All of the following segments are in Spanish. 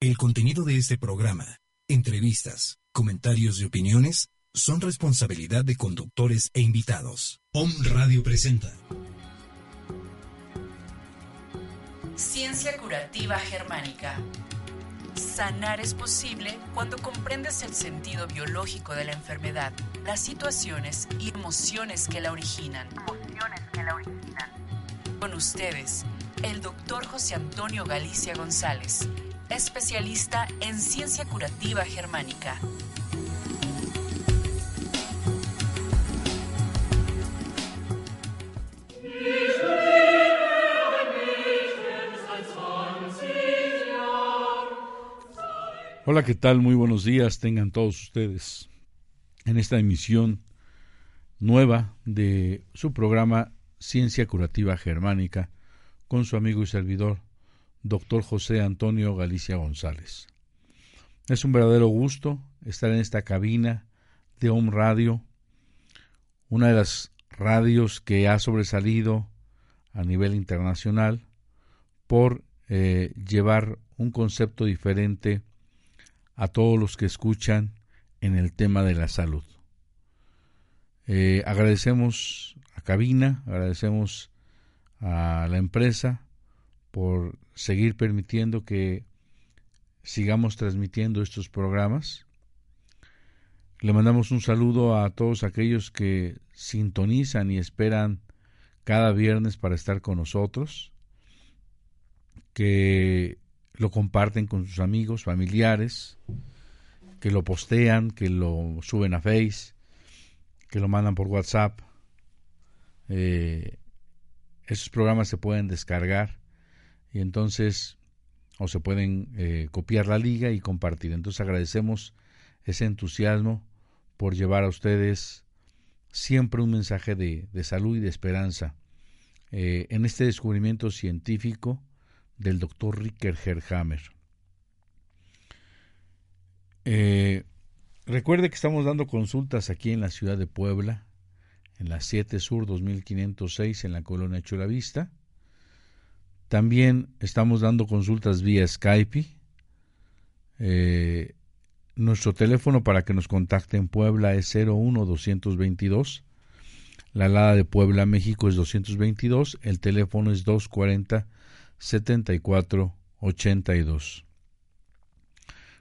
El contenido de este programa entrevistas, comentarios y opiniones son responsabilidad de conductores e invitados. Om Radio presenta. Ciencia curativa germánica. Sanar es posible cuando comprendes el sentido biológico de la enfermedad, las situaciones y emociones que la originan. Emociones que la originan. Con ustedes, el doctor José Antonio Galicia González especialista en ciencia curativa germánica. Hola, ¿qué tal? Muy buenos días tengan todos ustedes en esta emisión nueva de su programa Ciencia Curativa Germánica con su amigo y servidor doctor José Antonio Galicia González. Es un verdadero gusto estar en esta cabina de Home Radio, una de las radios que ha sobresalido a nivel internacional por eh, llevar un concepto diferente a todos los que escuchan en el tema de la salud. Eh, agradecemos a Cabina, agradecemos a la empresa por seguir permitiendo que sigamos transmitiendo estos programas. Le mandamos un saludo a todos aquellos que sintonizan y esperan cada viernes para estar con nosotros, que lo comparten con sus amigos, familiares, que lo postean, que lo suben a Face, que lo mandan por WhatsApp. Eh, esos programas se pueden descargar y entonces o se pueden eh, copiar la liga y compartir. Entonces agradecemos ese entusiasmo por llevar a ustedes siempre un mensaje de, salud y de esperanza eh, en este descubrimiento científico del doctor Ricker Herhammer. Eh, recuerde que estamos dando consultas aquí en la ciudad de Puebla, en la 7 Sur 2506 en la colonia Chulavista. También estamos dando consultas vía Skype. Eh, nuestro teléfono para que nos contacte en Puebla es 01222. La alada de Puebla, México es 222. El teléfono es 240 7482.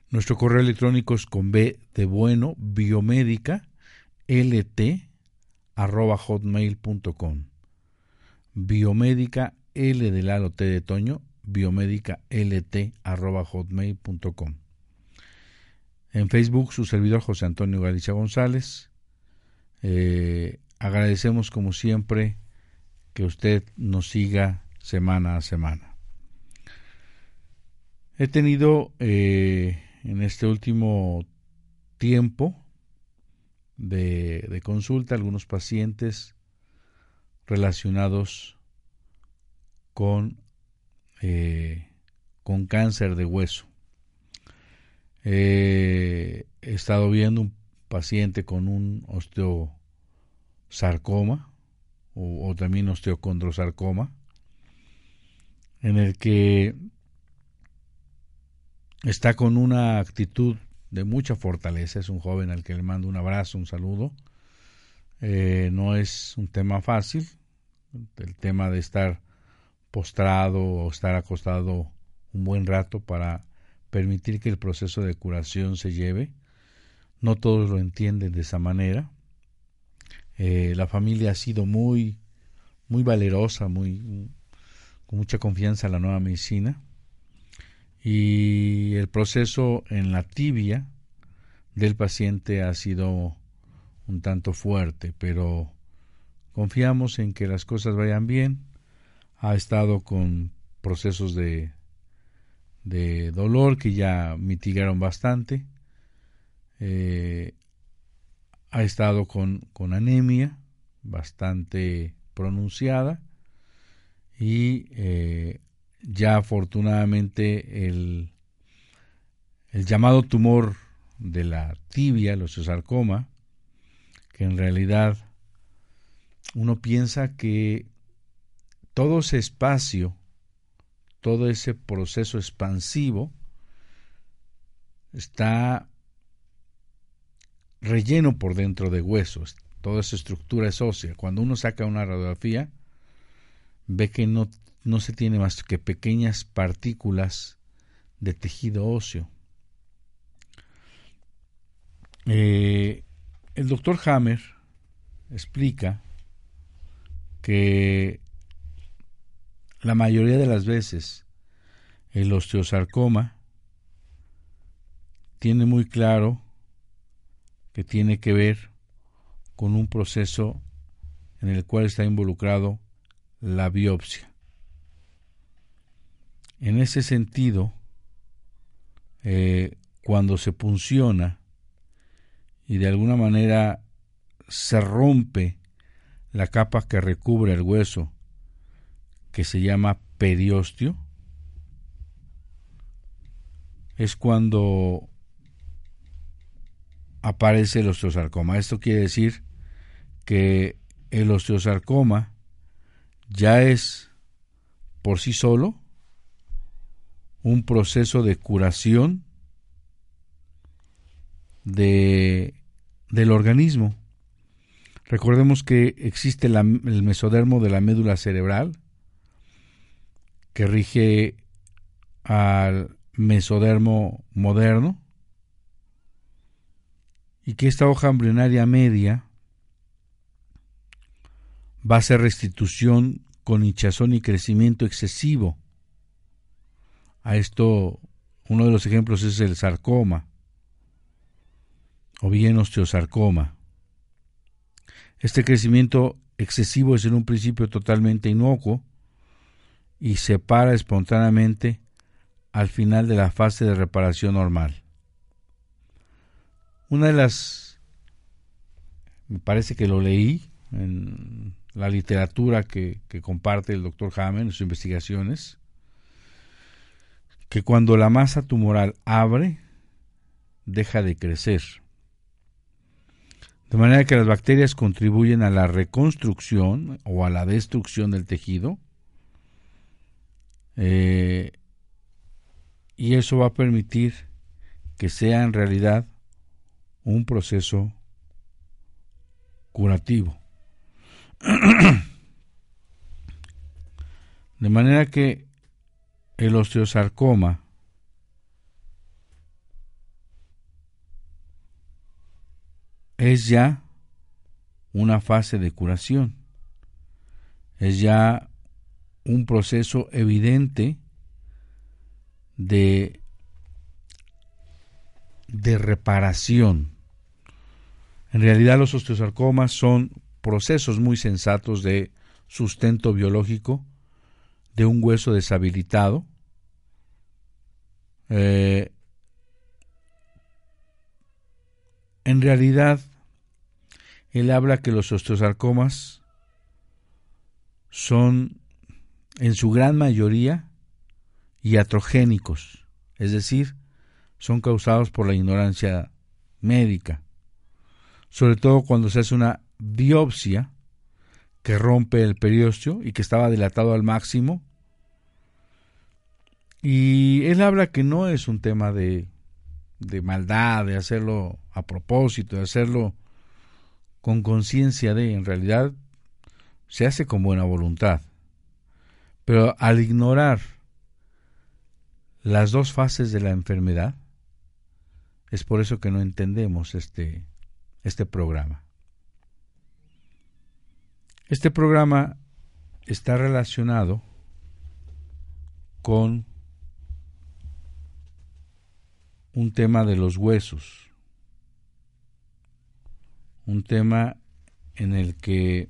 Nuestro correo electrónico es con B de bueno, biomédica, lt, arroba hotmail.com. Biomédica L de Lalo T de Toño, biomédica lt arroba hotmail.com. En Facebook su servidor José Antonio Galicia González. Eh, agradecemos como siempre que usted nos siga semana a semana. He tenido eh, en este último tiempo de, de consulta algunos pacientes relacionados con, eh, con cáncer de hueso. Eh, he estado viendo un paciente con un osteosarcoma o, o también osteocondrosarcoma en el que está con una actitud de mucha fortaleza. Es un joven al que le mando un abrazo, un saludo. Eh, no es un tema fácil, el tema de estar postrado o estar acostado un buen rato para permitir que el proceso de curación se lleve. No todos lo entienden de esa manera. Eh, la familia ha sido muy, muy valerosa, muy, con mucha confianza en la nueva medicina. Y el proceso en la tibia del paciente ha sido un tanto fuerte, pero confiamos en que las cosas vayan bien ha estado con procesos de, de dolor que ya mitigaron bastante. Eh, ha estado con, con anemia bastante pronunciada y eh, ya afortunadamente el, el llamado tumor de la tibia, el osteosarcoma, que en realidad uno piensa que todo ese espacio, todo ese proceso expansivo está relleno por dentro de huesos, toda esa estructura es ósea. Cuando uno saca una radiografía, ve que no, no se tiene más que pequeñas partículas de tejido óseo. Eh, el doctor Hammer explica que la mayoría de las veces el osteosarcoma tiene muy claro que tiene que ver con un proceso en el cual está involucrado la biopsia. En ese sentido, eh, cuando se punciona y de alguna manera se rompe la capa que recubre el hueso, que se llama periostio, es cuando aparece el osteosarcoma. Esto quiere decir que el osteosarcoma ya es por sí solo un proceso de curación de, del organismo. Recordemos que existe el mesodermo de la médula cerebral, que rige al mesodermo moderno, y que esta hoja embrionaria media va a ser restitución con hinchazón y crecimiento excesivo. A esto, uno de los ejemplos es el sarcoma o bien osteosarcoma. Este crecimiento excesivo es en un principio totalmente inocuo y se para espontáneamente al final de la fase de reparación normal. Una de las, me parece que lo leí en la literatura que, comparte el doctor Hammer en sus investigaciones, que cuando la masa tumoral abre, deja de crecer. De manera que las bacterias contribuyen a la reconstrucción o a la destrucción del tejido. Eh, y eso va a permitir que sea en realidad un proceso curativo. De manera que el osteosarcoma es ya una fase de curación, es ya un proceso evidente de, de reparación. En realidad los osteosarcomas son procesos muy sensatos de sustento biológico de un hueso deshabilitado. Eh, en realidad, él habla que los osteosarcomas son en su gran mayoría iatrogénicos, es decir, son causados por la ignorancia médica, sobre todo cuando se hace una biopsia que rompe el periósteo y que estaba dilatado al máximo. Y él habla que no es un tema de, de maldad, de hacerlo a propósito, de hacerlo con conciencia de, en realidad se hace con buena voluntad. Pero al ignorar las dos fases de la enfermedad, es por eso que no entendemos este, este programa. Este programa está relacionado con un tema de los huesos, un tema en el que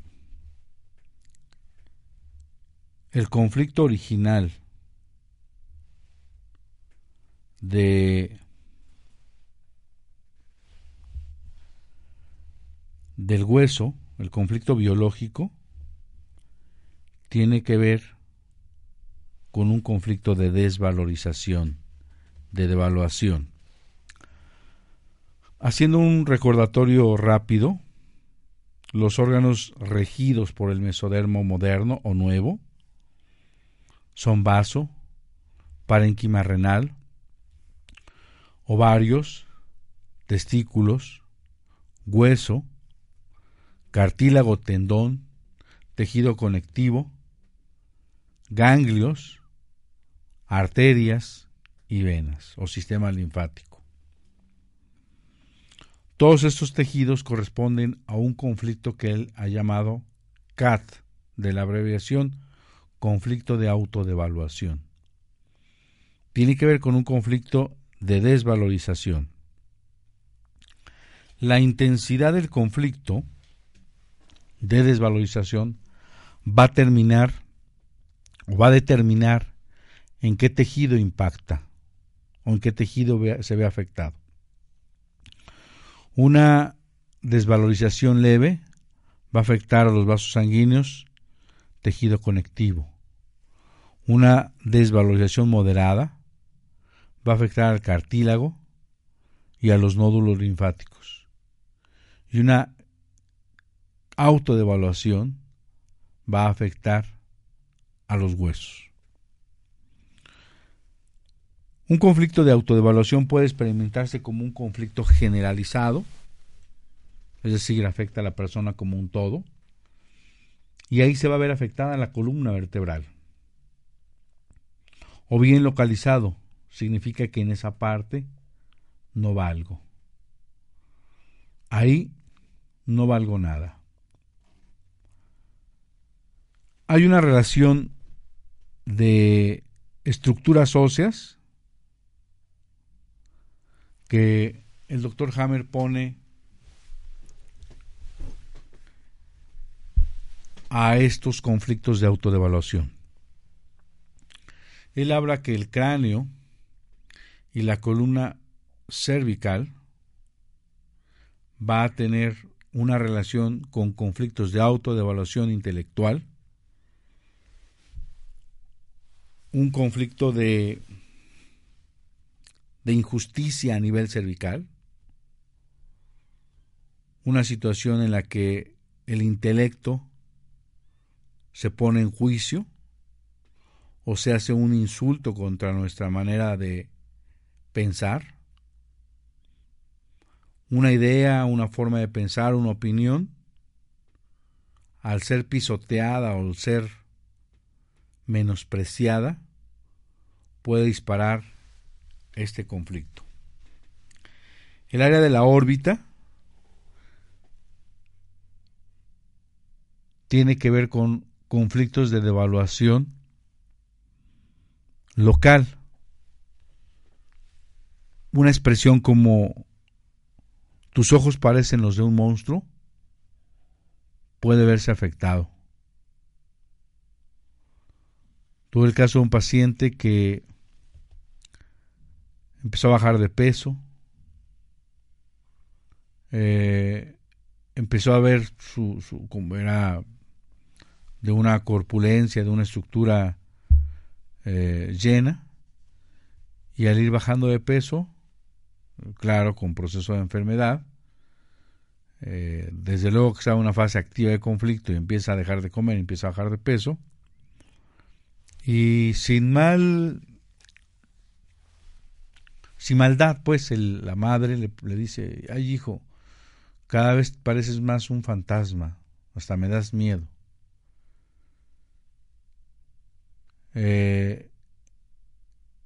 el conflicto original de del hueso, el conflicto biológico, tiene que ver con un conflicto de desvalorización, de devaluación. Haciendo un recordatorio rápido, los órganos regidos por el mesodermo moderno o nuevo son vaso, parénquima renal, ovarios, testículos, hueso, cartílago tendón, tejido conectivo, ganglios, arterias y venas o sistema linfático. Todos estos tejidos corresponden a un conflicto que él ha llamado CAT, de la abreviación conflicto de autodevaluación. Tiene que ver con un conflicto de desvalorización. La intensidad del conflicto de desvalorización va a terminar o va a determinar en qué tejido impacta o en qué tejido se ve afectado. Una desvalorización leve va a afectar a los vasos sanguíneos, tejido conectivo. Una desvalorización moderada va a afectar al cartílago y a los nódulos linfáticos. Y una autodevaluación va a afectar a los huesos. Un conflicto de autodevaluación puede experimentarse como un conflicto generalizado, es decir, afecta a la persona como un todo, y ahí se va a ver afectada la columna vertebral. O bien localizado, significa que en esa parte no valgo. Ahí no valgo nada. Hay una relación de estructuras óseas que el doctor Hammer pone a estos conflictos de autodevaluación. Él habla que el cráneo y la columna cervical va a tener una relación con conflictos de autodevaluación intelectual, un conflicto de, de injusticia a nivel cervical, una situación en la que el intelecto se pone en juicio o se hace un insulto contra nuestra manera de pensar, una idea, una forma de pensar, una opinión, al ser pisoteada o al ser menospreciada, puede disparar este conflicto. El área de la órbita tiene que ver con conflictos de devaluación local. Una expresión como tus ojos parecen los de un monstruo puede verse afectado. Tuve el caso de un paciente que empezó a bajar de peso, eh, empezó a ver su, su como era de una corpulencia, de una estructura eh, llena, y al ir bajando de peso, claro, con proceso de enfermedad, eh, desde luego que está en una fase activa de conflicto y empieza a dejar de comer, empieza a bajar de peso, y sin mal, sin maldad, pues la madre le, le dice, ay hijo, cada vez pareces más un fantasma, hasta me das miedo. Eh,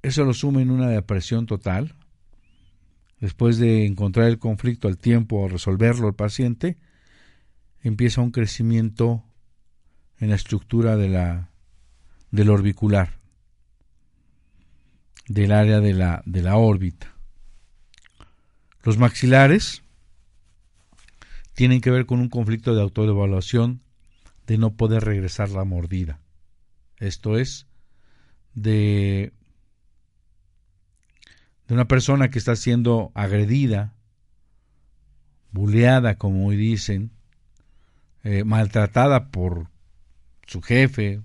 eso lo suma en una depresión total. Después de encontrar el conflicto al tiempo o resolverlo el paciente, empieza un crecimiento en la estructura de la, del orbicular, del área de la, de la órbita. Los maxilares tienen que ver con un conflicto de autoevaluación de no poder regresar la mordida. Esto es, de, de una persona que está siendo agredida, buleada, como hoy dicen, eh, maltratada por su jefe,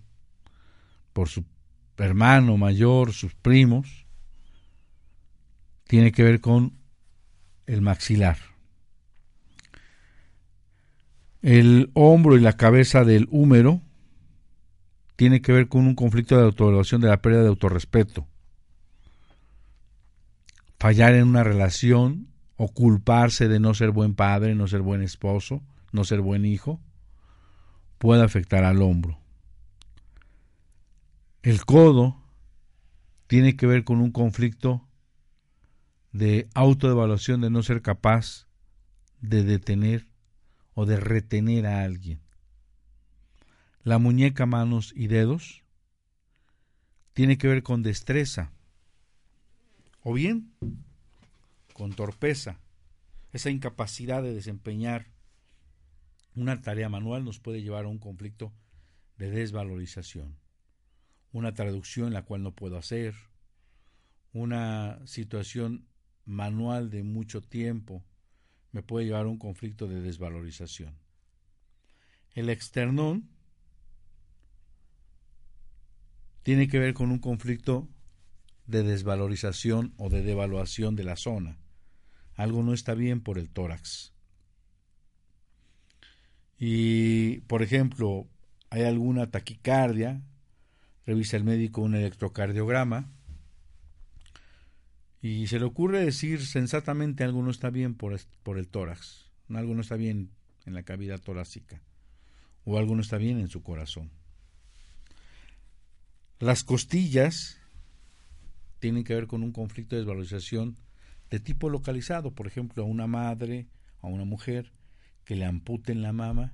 por su hermano mayor, sus primos, tiene que ver con el maxilar. El hombro y la cabeza del húmero tiene que ver con un conflicto de autoevaluación de la pérdida de autorrespeto. Fallar en una relación o culparse de no ser buen padre, no ser buen esposo, no ser buen hijo, puede afectar al hombro. El codo tiene que ver con un conflicto de autoevaluación de no ser capaz de detener o de retener a alguien. La muñeca, manos y dedos tiene que ver con destreza o bien con torpeza. Esa incapacidad de desempeñar una tarea manual nos puede llevar a un conflicto de desvalorización. Una traducción la cual no puedo hacer, una situación manual de mucho tiempo me puede llevar a un conflicto de desvalorización. El externón tiene que ver con un conflicto de desvalorización o de devaluación de la zona. Algo no está bien por el tórax. Y, por ejemplo, hay alguna taquicardia, revisa el médico un electrocardiograma y se le ocurre decir sensatamente algo no está bien por, por el tórax, algo no está bien en la cavidad torácica o algo no está bien en su corazón. Las costillas tienen que ver con un conflicto de desvalorización de tipo localizado, por ejemplo, a una madre, a una mujer que le amputen la mama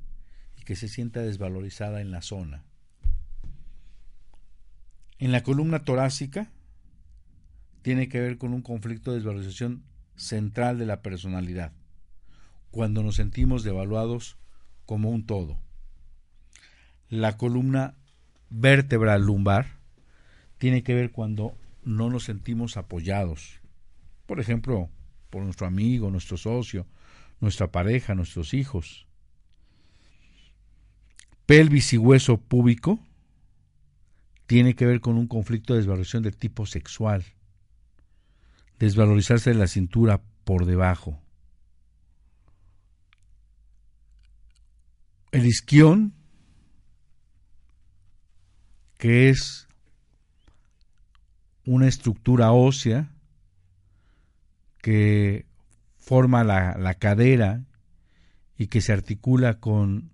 y que se sienta desvalorizada en la zona. En la columna torácica tiene que ver con un conflicto de desvalorización central de la personalidad, cuando nos sentimos devaluados como un todo. La columna vertebral lumbar tiene que ver cuando no nos sentimos apoyados. Por ejemplo, por nuestro amigo, nuestro socio, nuestra pareja, nuestros hijos. Pelvis y hueso púbico tiene que ver con un conflicto de desvalorización de tipo sexual. Desvalorizarse de la cintura por debajo. El isquión, que es una estructura ósea que forma la, cadera y que se articula con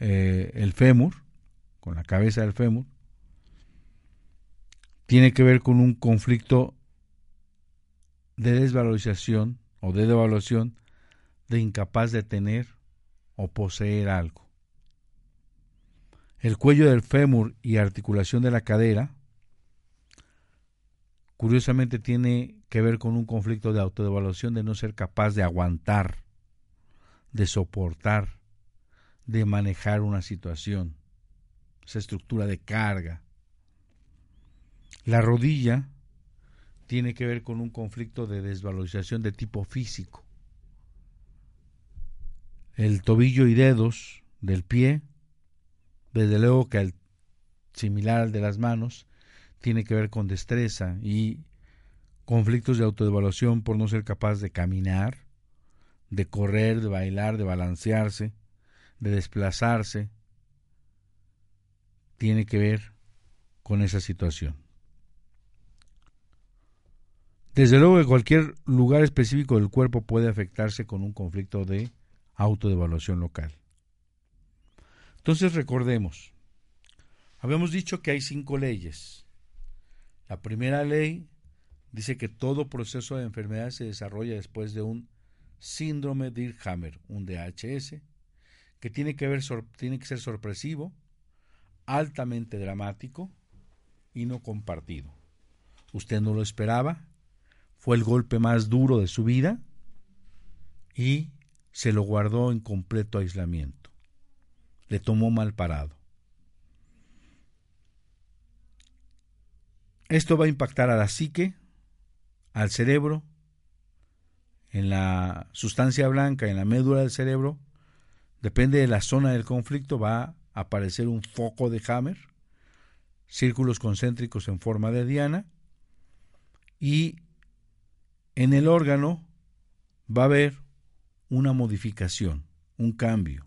eh, el fémur, con la cabeza del fémur, tiene que ver con un conflicto de desvalorización o de devaluación de incapaz de tener o poseer algo. El cuello del fémur y articulación de la cadera curiosamente tiene que ver con un conflicto de autodevaluación de no ser capaz de aguantar, de soportar, de manejar una situación, esa estructura de carga. La rodilla tiene que ver con un conflicto de desvalorización de tipo físico. El tobillo y dedos del pie, desde luego que al similar al de las manos, tiene que ver con destreza y conflictos de autodevaluación por no ser capaz de caminar, de correr, de bailar, de balancearse, de desplazarse, tiene que ver con esa situación. Desde luego que cualquier lugar específico del cuerpo puede afectarse con un conflicto de autodevaluación local. Entonces recordemos, habíamos dicho que hay cinco leyes. La primera ley dice que todo proceso de enfermedad se desarrolla después de un síndrome de Dirkhammer, un DHS, que tiene que, tiene que ser sorpresivo, altamente dramático y no compartido. Usted no lo esperaba, fue el golpe más duro de su vida y se lo guardó en completo aislamiento. Le tomó mal parado. Esto va a impactar a la psique, al cerebro, en la sustancia blanca, en la médula del cerebro, depende de la zona del conflicto, va a aparecer un foco de Hammer, círculos concéntricos en forma de diana, y en el órgano va a haber una modificación, un cambio.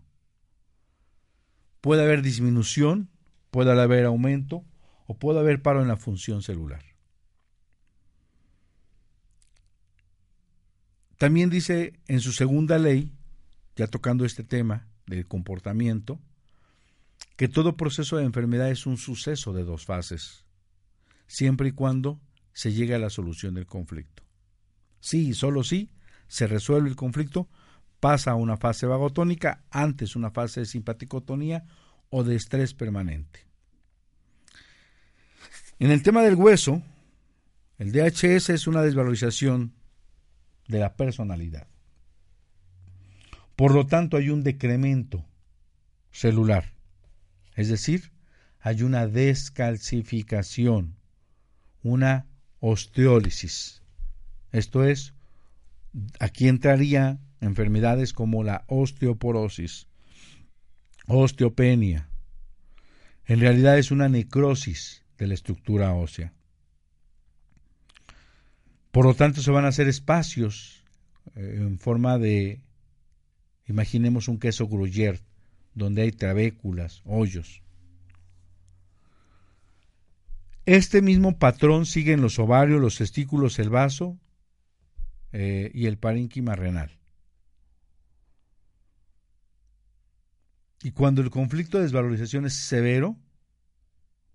Puede haber disminución, puede haber aumento o puede haber paro en la función celular. También dice en su segunda ley, ya tocando este tema del comportamiento, que todo proceso de enfermedad es un suceso de dos fases, siempre y cuando se llegue a la solución del conflicto. Sí, solo sí, se resuelve el conflicto, pasa a una fase vagotónica, antes una fase de simpaticotonía o de estrés permanente. En el tema del hueso, el DHS es una desvalorización de la personalidad. Por lo tanto, hay un decremento celular, es decir, hay una descalcificación, una osteólisis. Esto es, aquí entraría enfermedades como la osteoporosis, osteopenia. En realidad es una necrosis de la estructura ósea. Por lo tanto, se van a hacer espacios eh, en forma de, imaginemos un queso gruyère, donde hay trabéculas, hoyos. Este mismo patrón sigue en los ovarios, los testículos, el vaso eh, y el parénquima renal. Y cuando el conflicto de desvalorización es severo,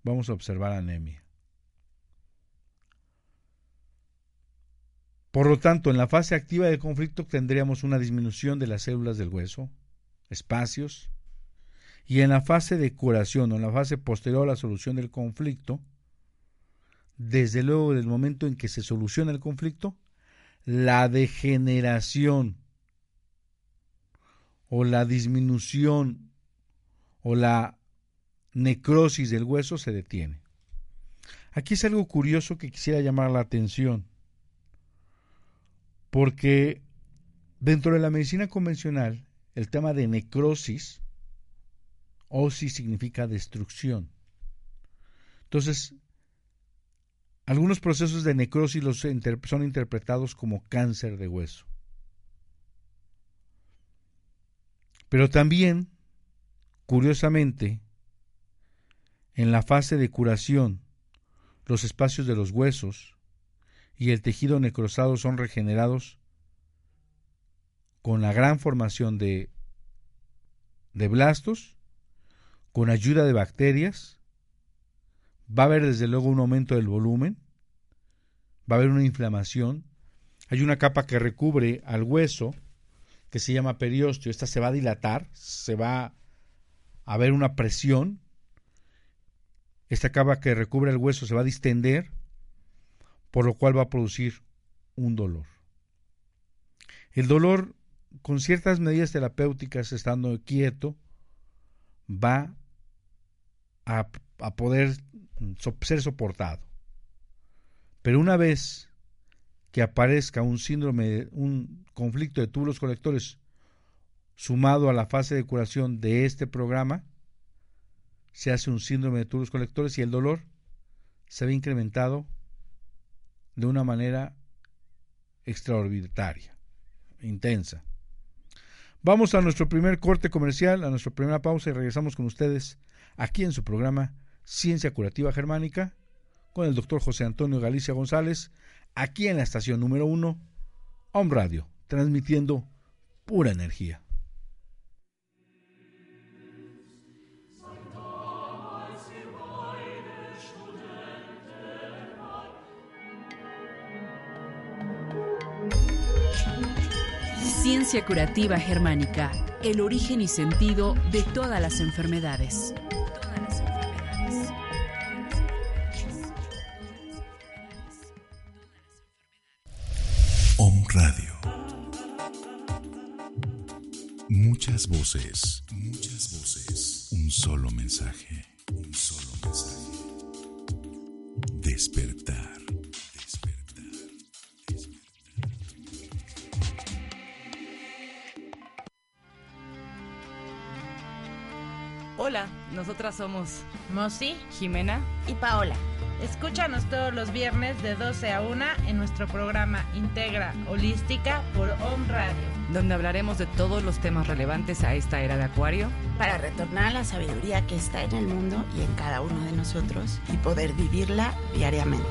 vamos a observar anemia. Por lo tanto, en la fase activa del conflicto tendríamos una disminución de las células del hueso, espacios, y en la fase de curación o en la fase posterior a la solución del conflicto, desde luego del momento en que se soluciona el conflicto, la degeneración o la disminución o la necrosis del hueso se detiene. Aquí es algo curioso que quisiera llamar la atención porque dentro de la medicina convencional, el tema de necrosis, osis significa destrucción. Entonces, algunos procesos de necrosis son interpretados como cáncer de hueso. Pero también, curiosamente, en la fase de curación, los espacios de los huesos y el tejido necrosado son regenerados con la gran formación de, de blastos, con ayuda de bacterias, va a haber desde luego un aumento del volumen, va a haber una inflamación, hay una capa que recubre al hueso que se llama periósteo, esta se va a dilatar, se va haber una presión, esta capa que recubre el hueso se va a distender, por lo cual va a producir un dolor. El dolor, con ciertas medidas terapéuticas, estando quieto, va a, poder ser soportado. Pero una vez que aparezca un síndrome, un conflicto de túbulos colectores sumado a la fase de curación de este programa, se hace un síndrome de túbulos colectores y el dolor se ve incrementado de una manera extraordinaria, intensa. Vamos a nuestro primer corte comercial, a nuestra primera pausa y regresamos con ustedes aquí en su programa Ciencia Curativa Germánica con el doctor José Antonio Galicia González, aquí en la estación número uno, Home Radio, transmitiendo pura energía. Ciencia curativa germánica, el origen y sentido de todas las enfermedades. Om Radio. Muchas voces, muchas voces. Un solo mensaje, un solo mensaje. Despertar. Nosotras somos Mosi, Jimena y Paola. Escúchanos todos los viernes de 12 a 1 en nuestro programa Integra Holística por Home Radio, donde hablaremos de todos los temas relevantes a esta era de Acuario para retornar a la sabiduría que está en el mundo y en cada uno de nosotros y poder vivirla diariamente.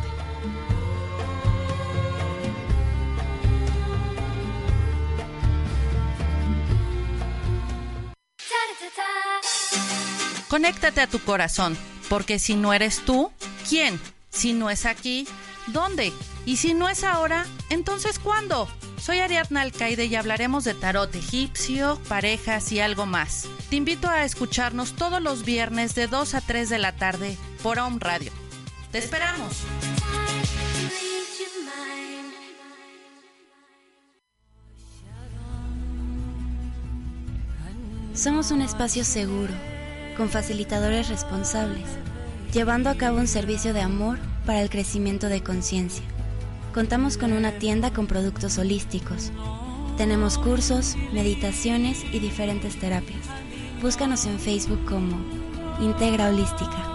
Conéctate a tu corazón, porque si no eres tú, ¿quién? Si no es aquí, ¿dónde? Y si no es ahora, entonces ¿cuándo? Soy Ariadna Alcaide y hablaremos de tarot egipcio, parejas y algo más. Te invito a escucharnos todos los viernes de 2 a 3 de la tarde por Home Radio. ¡Te esperamos! Somos un espacio seguro con facilitadores responsables, llevando a cabo un servicio de amor para el crecimiento de conciencia. Contamos con una tienda con productos holísticos. Tenemos cursos, meditaciones y diferentes terapias. Búscanos en Facebook como Integra Holística.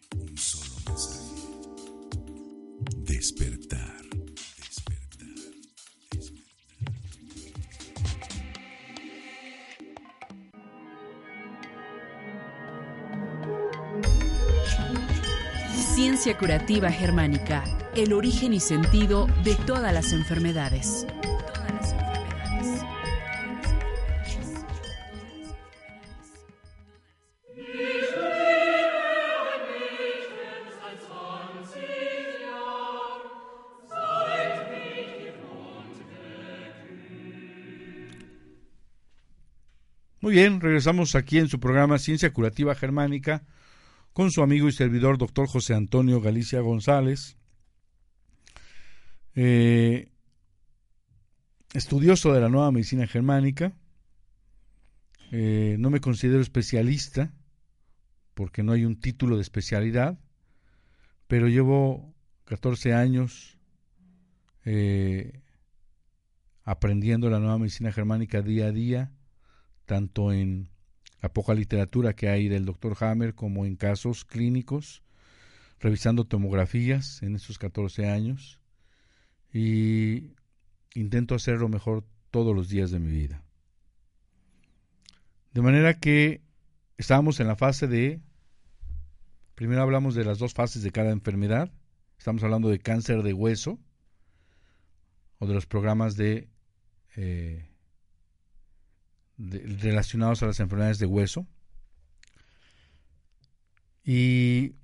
Ciencia curativa germánica. El origen y sentido de todas las enfermedades. Muy bien, regresamos aquí en su programa Ciencia Curativa Germánica con su amigo y servidor doctor José Antonio Galicia González, eh, estudioso de la nueva medicina germánica. Eh, no me considero especialista porque no hay un título de especialidad, pero llevo 14 años eh, aprendiendo la nueva medicina germánica día a día, tanto en la poca literatura que hay del doctor Hammer como en casos clínicos, revisando tomografías en estos 14 años y intento hacerlo mejor todos los días de mi vida. De manera que estábamos en la fase de, primero hablamos de las dos fases de cada enfermedad, estamos hablando de cáncer de hueso o de los programas de, eh, relacionados a las enfermedades de hueso. Y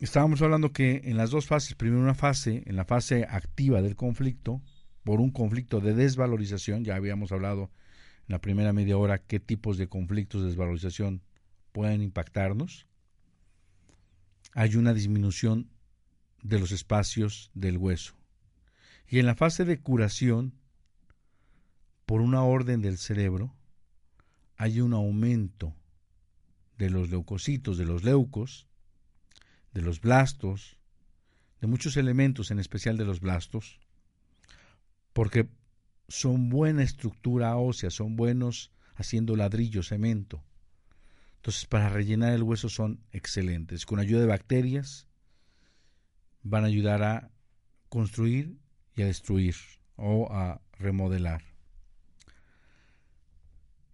estábamos hablando que en las dos fases, primero una fase, en la fase activa del conflicto, por un conflicto de desvalorización, ya habíamos hablado en la primera media hora qué tipos de conflictos de desvalorización pueden impactarnos, hay una disminución de los espacios del hueso. Y en la fase de curación, por una orden del cerebro, hay un aumento de los leucocitos, de los leucos, de los blastos, de muchos elementos, en especial de los blastos, porque son buena estructura ósea, son buenos haciendo ladrillo, cemento. Entonces, para rellenar el hueso son excelentes. Con ayuda de bacterias van a ayudar a construir y a destruir o a remodelar.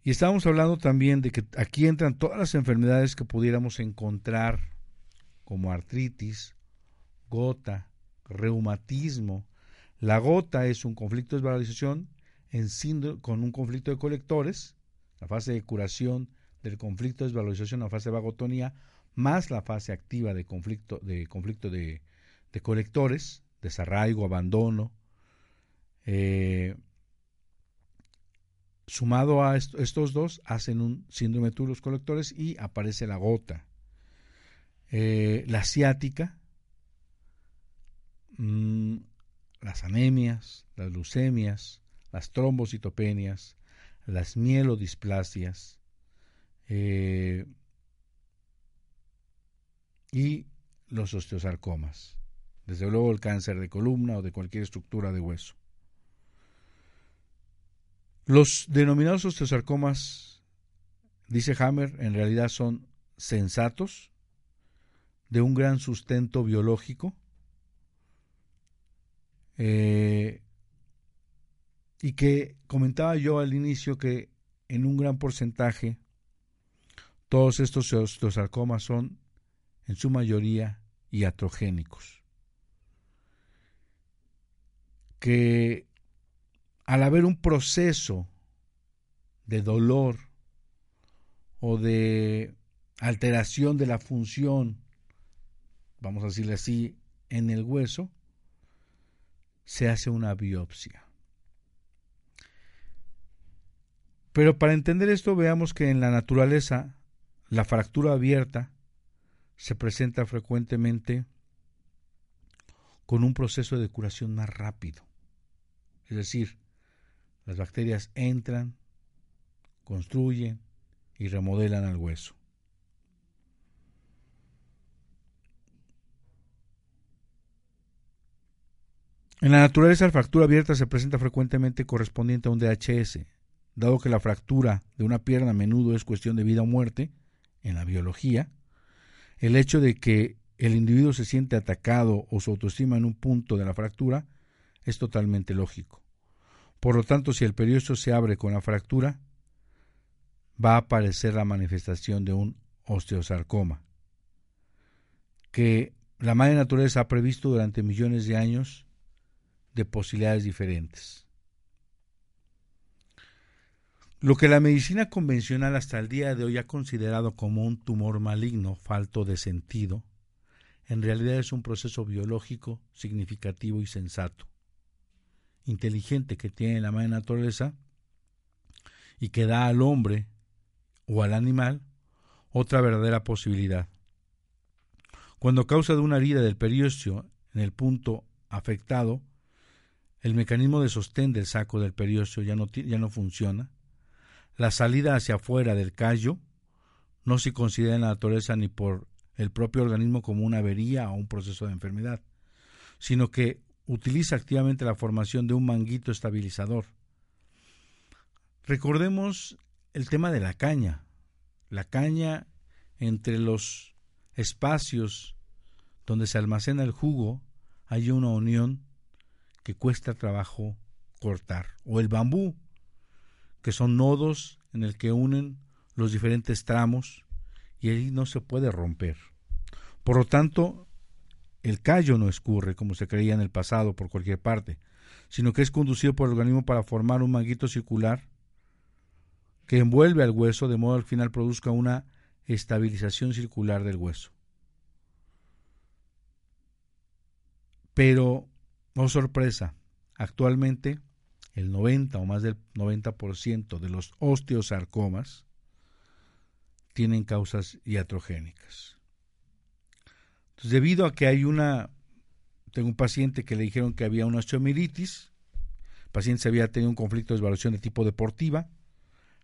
Y estábamos hablando también de que aquí entran todas las enfermedades que pudiéramos encontrar, como artritis, gota, reumatismo. La gota es un conflicto de desvalorización en con un conflicto de colectores, la fase de curación del conflicto de desvalorización, la fase de vagotonía, más la fase activa de conflicto de, conflicto de, de colectores, desarraigo, abandono, eh, sumado a estos dos, hacen un síndrome de túbulos colectores y aparece la gota. Eh, la ciática, mm, las anemias, las leucemias, las trombocitopenias, las mielodisplasias eh, y los osteosarcomas. Desde luego el cáncer de columna o de cualquier estructura de hueso. Los denominados osteosarcomas, dice Hammer, en realidad son sensatos, de un gran sustento biológico, eh, y que comentaba yo al inicio que en un gran porcentaje todos estos osteosarcomas son en su mayoría iatrogénicos. Que al haber un proceso de dolor o de alteración de la función, vamos a decirle así, en el hueso, se hace una biopsia. Pero para entender esto veamos que en la naturaleza la fractura abierta se presenta frecuentemente con un proceso de curación más rápido. Es decir, las bacterias entran, construyen y remodelan al hueso. En la naturaleza la fractura abierta se presenta frecuentemente correspondiente a un DHS, dado que la fractura de una pierna a menudo es cuestión de vida o muerte en la biología, el hecho de que el individuo se siente atacado o su autoestima en un punto de la fractura es totalmente lógico. Por lo tanto, si el periodo se abre con la fractura, va a aparecer la manifestación de un osteosarcoma, que la madre naturaleza ha previsto durante millones de años de posibilidades diferentes. Lo que la medicina convencional hasta el día de hoy ha considerado como un tumor maligno falto de sentido, en realidad es un proceso biológico significativo y sensato inteligente que tiene la madre naturaleza y que da al hombre o al animal otra verdadera posibilidad. Cuando causa de una herida del periósteo en el punto afectado, el mecanismo de sostén del saco del periósteo ya no, ya no funciona, la salida hacia afuera del callo no se considera en la naturaleza ni por el propio organismo como una avería o un proceso de enfermedad, sino que utiliza activamente la formación de un manguito estabilizador. Recordemos el tema de la caña. La caña entre los espacios donde se almacena el jugo hay una unión que cuesta trabajo cortar. O el bambú, que son nodos en el que unen los diferentes tramos y ahí no se puede romper. Por lo tanto, el callo no escurre, como se creía en el pasado, por cualquier parte, sino que es conducido por el organismo para formar un manguito circular que envuelve al hueso de modo que al final produzca una estabilización circular del hueso. Pero, oh sorpresa, actualmente el 90 o más del 90% de los osteosarcomas tienen causas iatrogénicas debido a que hay una, tengo un paciente que le dijeron que había una osteomiritis, el paciente se había tenido un conflicto de evaluación de tipo deportiva,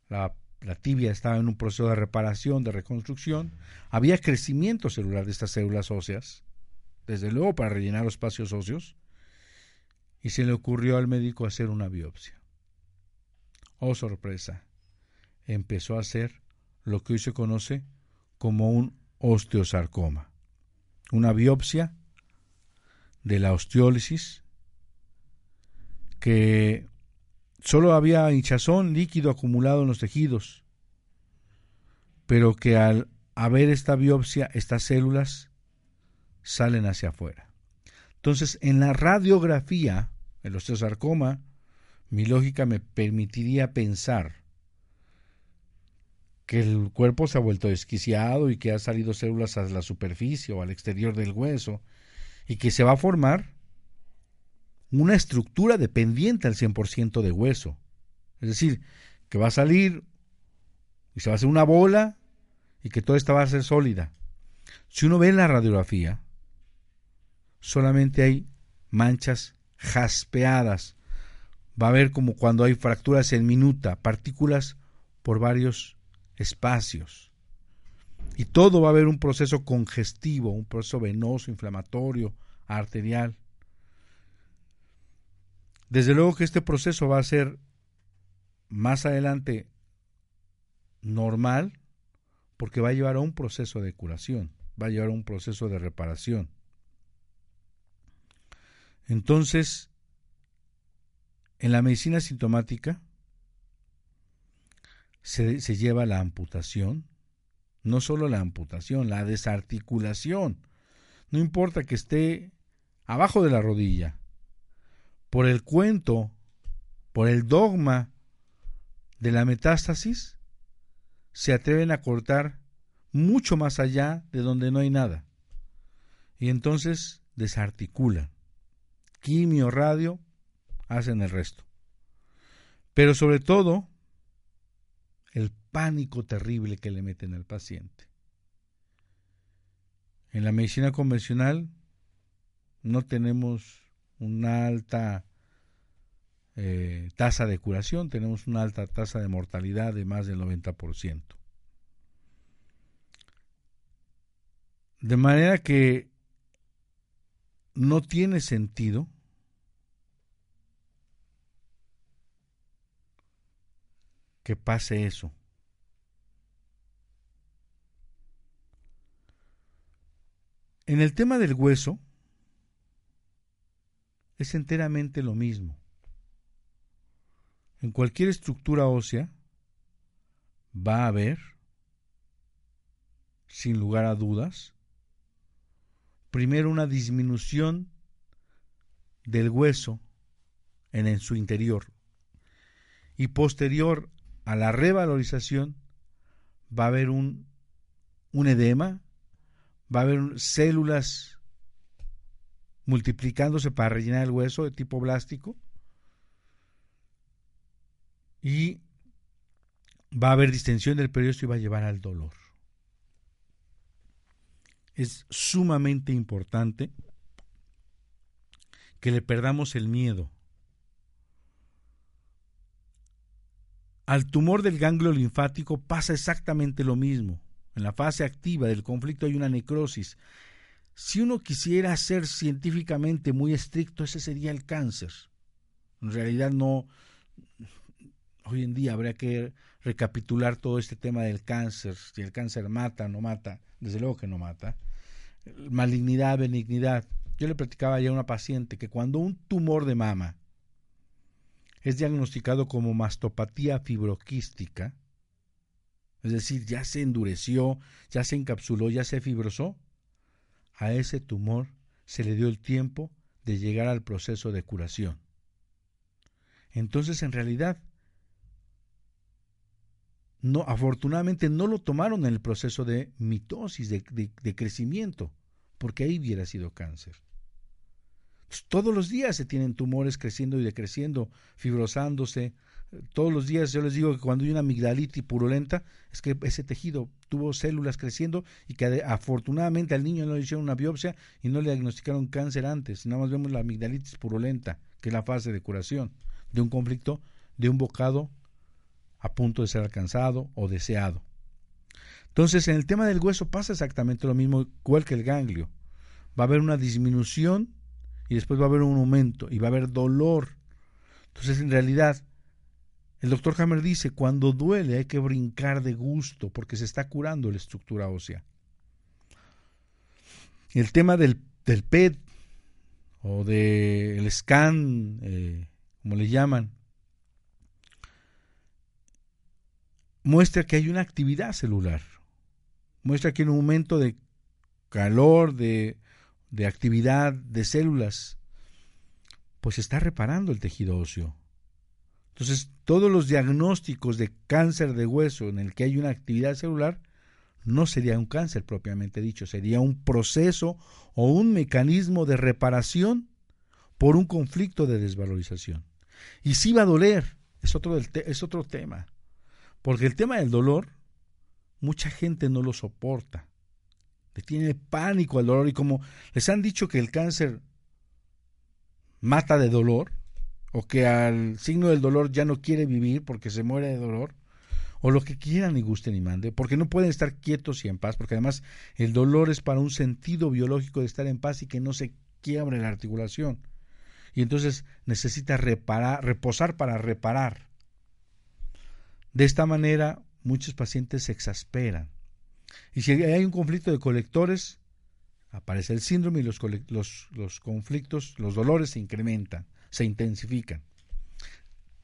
la, la tibia estaba en un proceso de reparación, de reconstrucción, había crecimiento celular de estas células óseas, desde luego para rellenar los espacios óseos, y se le ocurrió al médico hacer una biopsia. Oh sorpresa, empezó a hacer lo que hoy se conoce como un osteosarcoma una biopsia de la osteólisis que solo había hinchazón líquido acumulado en los tejidos, pero que al haber esta biopsia, estas células salen hacia afuera. Entonces, en la radiografía, el osteosarcoma, mi lógica me permitiría pensar que el cuerpo se ha vuelto desquiciado y que ha salido células a la superficie o al exterior del hueso y que se va a formar una estructura dependiente al 100% de hueso. Es decir, que va a salir y se va a hacer una bola y que toda esta va a ser sólida. Si uno ve la radiografía, solamente hay manchas jaspeadas. Va a ver como cuando hay fracturas en minuta, partículas por varios espacios. Y todo va a haber un proceso congestivo, un proceso venoso, inflamatorio, arterial. Desde luego que este proceso va a ser más adelante normal porque va a llevar a un proceso de curación, va a llevar a un proceso de reparación. Entonces, en la medicina sintomática se, lleva la amputación, no solo la amputación, la desarticulación. No importa que esté abajo de la rodilla, por el cuento, por el dogma de la metástasis, se atreven a cortar mucho más allá de donde no hay nada. Y entonces desarticulan. Quimio, radio, hacen el resto. Pero sobre todo, el pánico terrible que le meten al paciente. En la medicina convencional no tenemos una alta eh, tasa de curación, tenemos una alta tasa de mortalidad de más del 90%. De manera que no tiene sentido que pase eso. En el tema del hueso, es enteramente lo mismo. En cualquier estructura ósea va a haber, sin lugar a dudas, primero una disminución del hueso en, en su interior y posterior a la revalorización va a haber un, un edema, va a haber células multiplicándose para rellenar el hueso de tipo blástico. Y va a haber distensión del periósteo y va a llevar al dolor. Es sumamente importante que le perdamos el miedo. Al tumor del ganglio linfático pasa exactamente lo mismo. En la fase activa del conflicto hay una necrosis si uno quisiera ser científicamente muy estricto, ese sería el cáncer. En realidad no, hoy en día habría que recapitular todo este tema del cáncer, si el cáncer mata no mata, desde luego que no mata. Malignidad, benignidad. Yo le platicaba ya a una paciente que cuando un tumor de mama es diagnosticado como mastopatía fibroquística, es decir, ya se endureció, ya se encapsuló, ya se fibrosó, a ese tumor se le dio el tiempo de llegar al proceso de curación. Entonces, en realidad, no, afortunadamente no lo tomaron en el proceso de mitosis, de, de crecimiento, porque ahí hubiera sido cáncer. Todos los días se tienen tumores creciendo y decreciendo, fibrosándose, todos los días yo les digo que cuando hay una amigdalitis purulenta es que ese tejido tuvo células creciendo y que afortunadamente al niño no le hicieron una biopsia y no le diagnosticaron cáncer antes. Nada más vemos la amigdalitis purulenta, que es la fase de curación de un conflicto, de un bocado a punto de ser alcanzado o deseado. Entonces, en el tema del hueso pasa exactamente lo mismo igual que el ganglio. Va a haber una disminución y después va a haber un aumento y va a haber dolor. Entonces, en realidad, el doctor Hammer dice, cuando duele hay que brincar de gusto porque se está curando la estructura ósea. El tema del, del PET o del scan, eh, como le llaman, muestra que hay una actividad celular, muestra que hay un aumento de calor, de, de actividad de células, pues está reparando el tejido óseo. Entonces, todos los diagnósticos de cáncer de hueso en el que hay una actividad celular no sería un cáncer propiamente dicho, sería un proceso o un mecanismo de reparación por un conflicto de desvalorización. Y sí va a doler, es otro, es otro tema. Porque el tema del dolor, mucha gente no lo soporta. Tiene pánico al dolor y como les han dicho que el cáncer mata de dolor, o que al signo del dolor ya no quiere vivir porque se muere de dolor, o lo que quieran y gusten y mande, porque no pueden estar quietos y en paz, porque además el dolor es para un sentido biológico de estar en paz y que no se quiebre la articulación. Y entonces necesita reparar, reposar para reparar. De esta manera, muchos pacientes se exasperan. Y si hay un conflicto de colectores, aparece el síndrome y los, los, conflictos, los dolores se incrementan, se intensifican.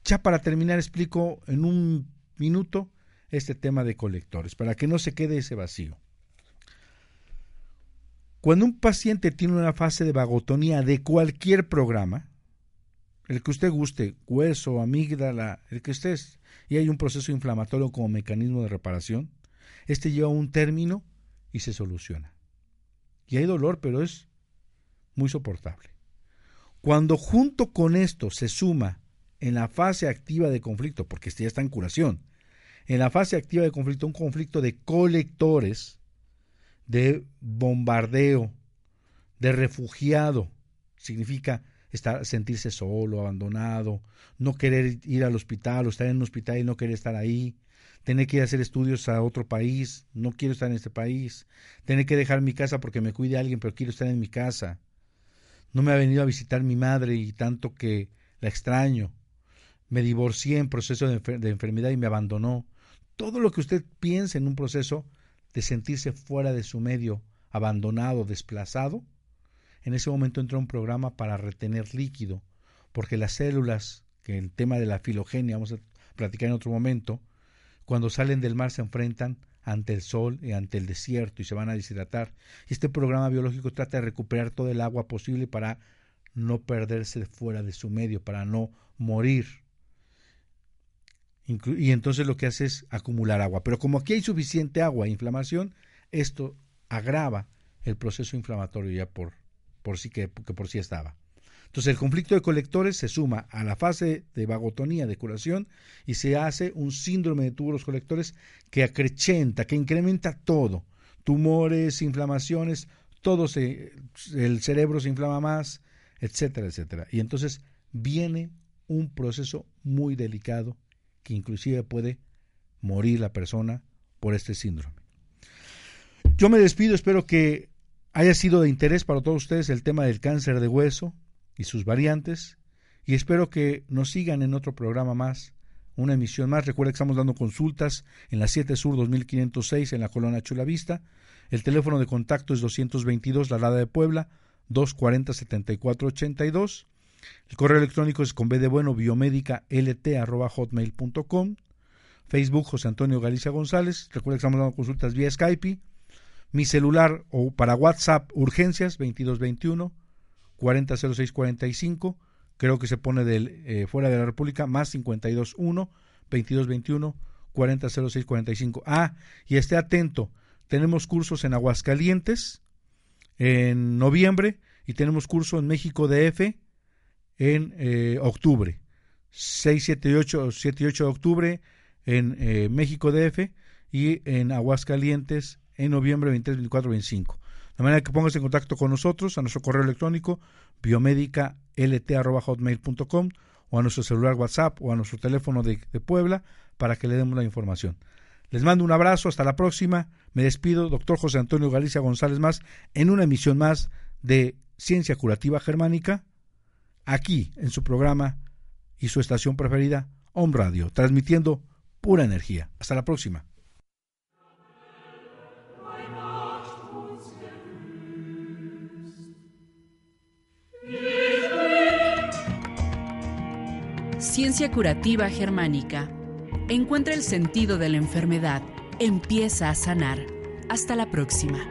Ya para terminar, explico en un minuto este tema de colectores, para que no se quede ese vacío. Cuando un paciente tiene una fase de vagotonía de cualquier programa, el que usted guste, hueso, amígdala, el que estés, y hay un proceso inflamatorio como mecanismo de reparación, este lleva un término y se soluciona. Y hay dolor, pero es muy soportable. Cuando junto con esto se suma en la fase activa de conflicto, porque este ya está en curación, en la fase activa de conflicto, un conflicto de colectores, de bombardeo, de refugiado, significa estar, sentirse solo, abandonado, no querer ir al hospital o estar en un hospital y no querer estar ahí, tener que ir a hacer estudios a otro país, no quiero estar en este país, tener que dejar mi casa porque me cuide alguien, pero quiero estar en mi casa, no me ha venido a visitar mi madre y tanto que la extraño, me divorcié en proceso de enfermedad y me abandonó, todo lo que usted piense en un proceso de sentirse fuera de su medio, abandonado, desplazado, en ese momento entra un programa para retener líquido, porque las células, que el tema de la filogenia vamos a platicar en otro momento, cuando salen del mar se enfrentan ante el sol y ante el desierto y se van a deshidratar. Este programa biológico trata de recuperar todo el agua posible para no perderse fuera de su medio, para no morir y entonces lo que hace es acumular agua. Pero como aquí hay suficiente agua e inflamación, esto agrava el proceso inflamatorio ya por, por sí que, por sí estaba. Entonces el conflicto de colectores se suma a la fase de vagotonía de curación y se hace un síndrome de túbulos colectores que acrechenta, que incrementa todo. Tumores, inflamaciones, todo se, el cerebro se inflama más, etcétera, etcétera. Y entonces viene un proceso muy delicado que inclusive puede morir la persona por este síndrome. Yo me despido, espero que haya sido de interés para todos ustedes el tema del cáncer de hueso y sus variantes y espero que nos sigan en otro programa más, una emisión más. Recuerda que estamos dando consultas en la 7 Sur 2506 en la Colonia Chulavista. El teléfono de contacto es 222 La Rada de Puebla 240 7482 el correo electrónico es con B de bueno biomédica lt arroba hotmail.com. Facebook José Antonio Galicia González. Recuerda que estamos dando consultas vía Skype. Mi celular o para WhatsApp urgencias 2221 400645. Creo que se pone del, eh, fuera de la República más 521 2221 400645. Ah, y esté atento. Tenemos cursos en Aguascalientes en noviembre y tenemos curso en México DF en eh, octubre. 6, 7 y 8, 7 y 8 de octubre en eh, México DF y en Aguascalientes en noviembre 23, 24, 25. De manera que pongas en contacto con nosotros a nuestro correo electrónico biomedica.lt.hotmail.com o a nuestro celular WhatsApp o a nuestro teléfono de, de Puebla para que le demos la información. Les mando un abrazo, hasta la próxima. Me despido, doctor José Antonio Galicia González más, en una emisión más de Ciencia Curativa Germánica aquí en su programa y su estación preferida, Home Radio, transmitiendo pura energía. Hasta la próxima. Ciencia curativa germánica. Encuentra el sentido de la enfermedad. Empieza a sanar. Hasta la próxima.